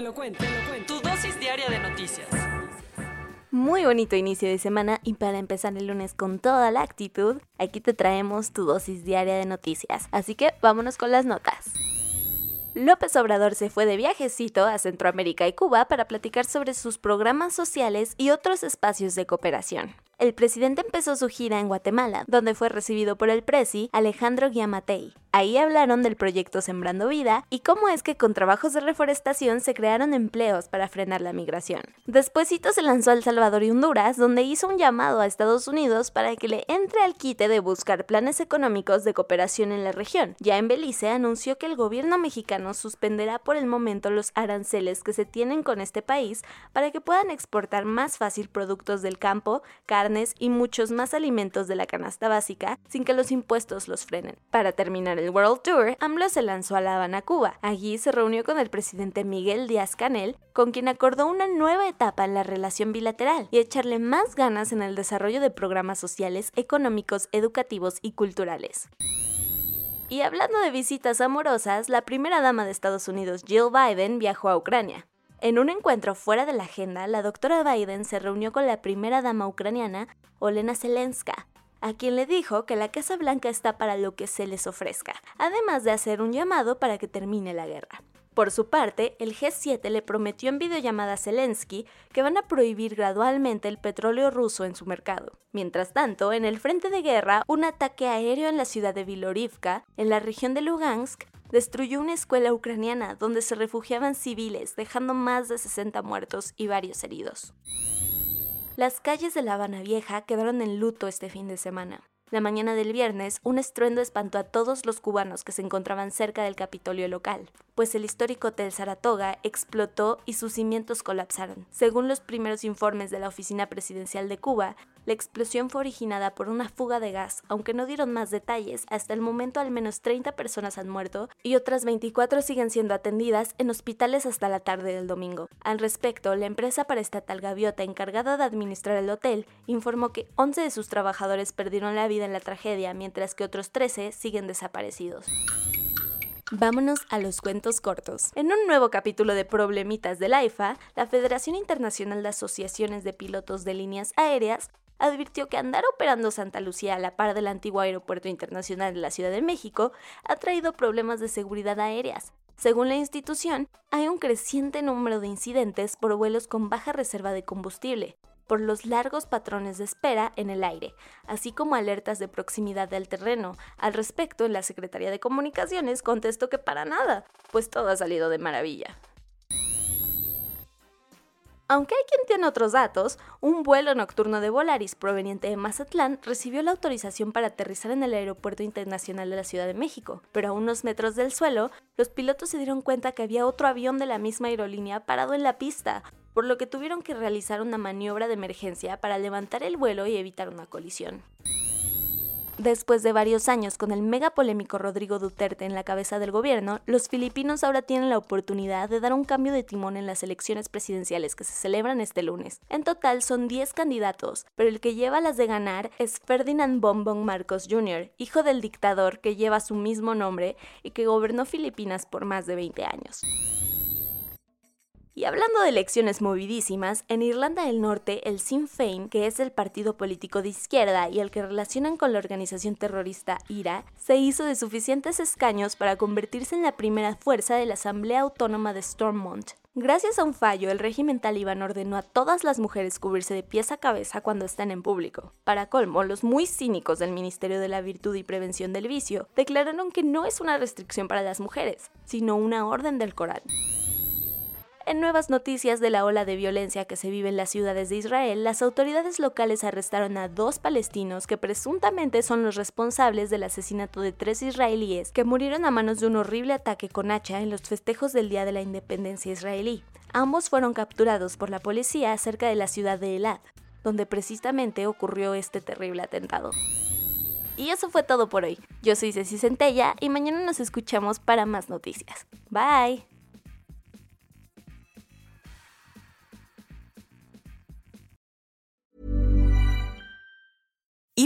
Te lo cuento, te lo cuento. Tu dosis diaria de noticias. Muy bonito inicio de semana y para empezar el lunes con toda la actitud, aquí te traemos tu dosis diaria de noticias. Así que vámonos con las notas. López Obrador se fue de viajecito a Centroamérica y Cuba para platicar sobre sus programas sociales y otros espacios de cooperación. El presidente empezó su gira en Guatemala, donde fue recibido por el presi Alejandro Guiamatei. Ahí hablaron del proyecto Sembrando Vida y cómo es que con trabajos de reforestación se crearon empleos para frenar la migración. Despuésito se lanzó a El Salvador y Honduras, donde hizo un llamado a Estados Unidos para que le entre al quite de buscar planes económicos de cooperación en la región. Ya en Belice anunció que el gobierno mexicano suspenderá por el momento los aranceles que se tienen con este país para que puedan exportar más fácil productos del campo, y muchos más alimentos de la canasta básica sin que los impuestos los frenen. Para terminar el World Tour, AMLO se lanzó a La Habana, Cuba. Allí se reunió con el presidente Miguel Díaz Canel, con quien acordó una nueva etapa en la relación bilateral y echarle más ganas en el desarrollo de programas sociales, económicos, educativos y culturales. Y hablando de visitas amorosas, la primera dama de Estados Unidos, Jill Biden, viajó a Ucrania. En un encuentro fuera de la agenda, la doctora Biden se reunió con la primera dama ucraniana, Olena Zelenska, a quien le dijo que la Casa Blanca está para lo que se les ofrezca, además de hacer un llamado para que termine la guerra. Por su parte, el G7 le prometió en videollamada a Zelensky que van a prohibir gradualmente el petróleo ruso en su mercado. Mientras tanto, en el frente de guerra, un ataque aéreo en la ciudad de Vilorivka, en la región de Lugansk, destruyó una escuela ucraniana donde se refugiaban civiles, dejando más de 60 muertos y varios heridos. Las calles de La Habana Vieja quedaron en luto este fin de semana. La mañana del viernes, un estruendo espantó a todos los cubanos que se encontraban cerca del Capitolio local, pues el histórico Hotel Saratoga explotó y sus cimientos colapsaron. Según los primeros informes de la Oficina Presidencial de Cuba, la explosión fue originada por una fuga de gas, aunque no dieron más detalles, hasta el momento al menos 30 personas han muerto y otras 24 siguen siendo atendidas en hospitales hasta la tarde del domingo. Al respecto, la empresa paraestatal Gaviota encargada de administrar el hotel informó que 11 de sus trabajadores perdieron la vida en la tragedia, mientras que otros 13 siguen desaparecidos. Vámonos a los cuentos cortos. En un nuevo capítulo de Problemitas del AIFA, la Federación Internacional de Asociaciones de Pilotos de Líneas Aéreas advirtió que andar operando Santa Lucía a la par del antiguo Aeropuerto Internacional de la Ciudad de México ha traído problemas de seguridad aéreas. Según la institución, hay un creciente número de incidentes por vuelos con baja reserva de combustible, por los largos patrones de espera en el aire, así como alertas de proximidad del terreno. Al respecto, la Secretaría de Comunicaciones contestó que para nada, pues todo ha salido de maravilla. Aunque hay quien tiene otros datos, un vuelo nocturno de Volaris proveniente de Mazatlán recibió la autorización para aterrizar en el Aeropuerto Internacional de la Ciudad de México, pero a unos metros del suelo, los pilotos se dieron cuenta que había otro avión de la misma aerolínea parado en la pista, por lo que tuvieron que realizar una maniobra de emergencia para levantar el vuelo y evitar una colisión. Después de varios años con el mega polémico Rodrigo Duterte en la cabeza del gobierno, los filipinos ahora tienen la oportunidad de dar un cambio de timón en las elecciones presidenciales que se celebran este lunes. En total son 10 candidatos, pero el que lleva las de ganar es Ferdinand Bongbong Marcos Jr., hijo del dictador que lleva su mismo nombre y que gobernó Filipinas por más de 20 años. Y hablando de elecciones movidísimas, en Irlanda del Norte el Sinn Féin, que es el partido político de izquierda y el que relacionan con la organización terrorista IRA, se hizo de suficientes escaños para convertirse en la primera fuerza de la Asamblea Autónoma de Stormont. Gracias a un fallo, el régimen talibán ordenó a todas las mujeres cubrirse de pies a cabeza cuando están en público. Para colmo, los muy cínicos del Ministerio de la Virtud y Prevención del Vicio declararon que no es una restricción para las mujeres, sino una orden del Corán. En nuevas noticias de la ola de violencia que se vive en las ciudades de Israel, las autoridades locales arrestaron a dos palestinos que presuntamente son los responsables del asesinato de tres israelíes que murieron a manos de un horrible ataque con hacha en los festejos del Día de la Independencia israelí. Ambos fueron capturados por la policía cerca de la ciudad de Elad, donde precisamente ocurrió este terrible atentado. Y eso fue todo por hoy. Yo soy Ceci Centella y mañana nos escuchamos para más noticias. Bye.